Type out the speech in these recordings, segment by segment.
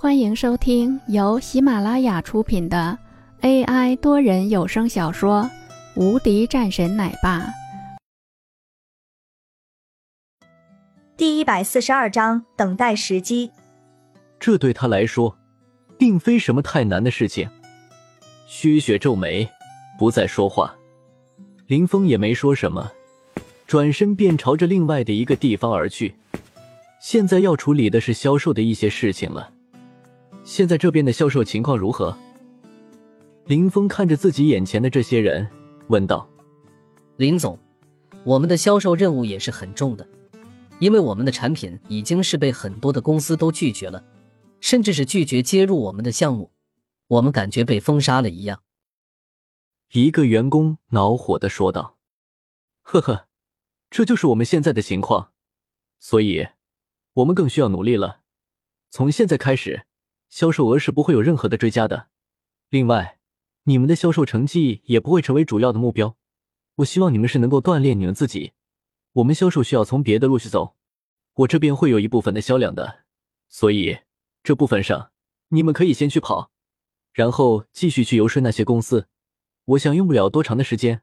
欢迎收听由喜马拉雅出品的 AI 多人有声小说《无敌战神奶爸》第一百四十二章：等待时机。这对他来说，并非什么太难的事情。薛雪皱眉，不再说话。林峰也没说什么，转身便朝着另外的一个地方而去。现在要处理的是销售的一些事情了。现在这边的销售情况如何？林峰看着自己眼前的这些人，问道：“林总，我们的销售任务也是很重的，因为我们的产品已经是被很多的公司都拒绝了，甚至是拒绝接入我们的项目，我们感觉被封杀了一样。”一个员工恼火的说道：“呵呵，这就是我们现在的情况，所以，我们更需要努力了。从现在开始。”销售额是不会有任何的追加的。另外，你们的销售成绩也不会成为主要的目标。我希望你们是能够锻炼你们自己。我们销售需要从别的路去走，我这边会有一部分的销量的，所以这部分上你们可以先去跑，然后继续去游说那些公司。我想用不了多长的时间，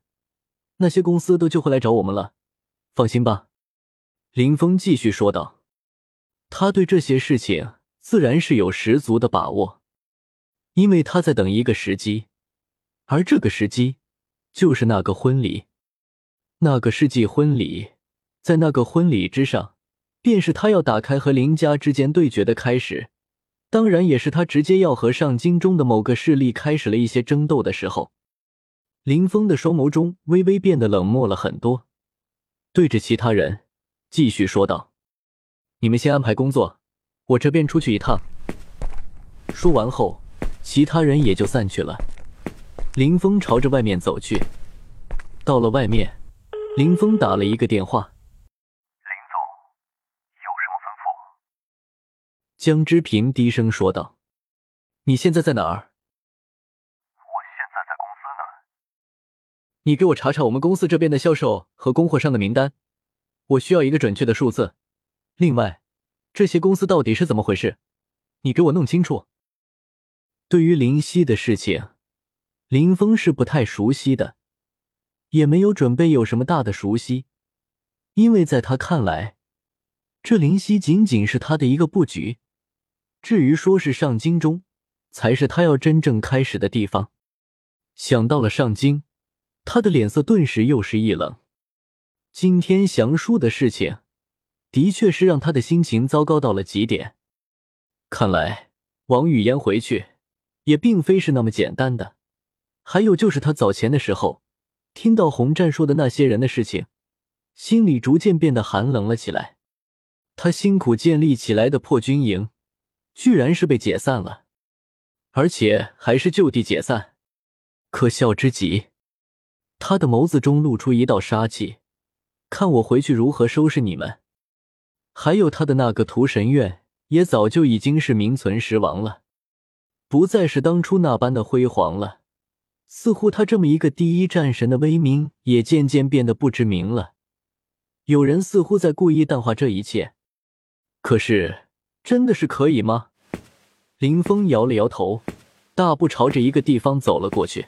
那些公司都就会来找我们了。放心吧。”林峰继续说道。他对这些事情。自然是有十足的把握，因为他在等一个时机，而这个时机就是那个婚礼，那个世纪婚礼，在那个婚礼之上，便是他要打开和林家之间对决的开始，当然也是他直接要和上京中的某个势力开始了一些争斗的时候。林峰的双眸中微微变得冷漠了很多，对着其他人继续说道：“你们先安排工作。”我这边出去一趟。说完后，其他人也就散去了。林峰朝着外面走去。到了外面，林峰打了一个电话：“林总，有什么吩咐？”江之平低声说道：“你现在在哪儿？”“我现在在公司呢。”“你给我查查我们公司这边的销售和供货商的名单，我需要一个准确的数字。另外。”这些公司到底是怎么回事？你给我弄清楚。对于林夕的事情，林峰是不太熟悉的，也没有准备有什么大的熟悉，因为在他看来，这林夕仅仅是他的一个布局。至于说是上京中，才是他要真正开始的地方。想到了上京，他的脸色顿时又是一冷。今天降书的事情。的确是让他的心情糟糕到了极点。看来王语嫣回去也并非是那么简单的。还有就是他早前的时候听到洪战说的那些人的事情，心里逐渐变得寒冷了起来。他辛苦建立起来的破军营，居然是被解散了，而且还是就地解散，可笑之极。他的眸子中露出一道杀气，看我回去如何收拾你们。还有他的那个屠神院，也早就已经是名存实亡了，不再是当初那般的辉煌了。似乎他这么一个第一战神的威名，也渐渐变得不知名了。有人似乎在故意淡化这一切，可是真的是可以吗？林峰摇了摇头，大步朝着一个地方走了过去。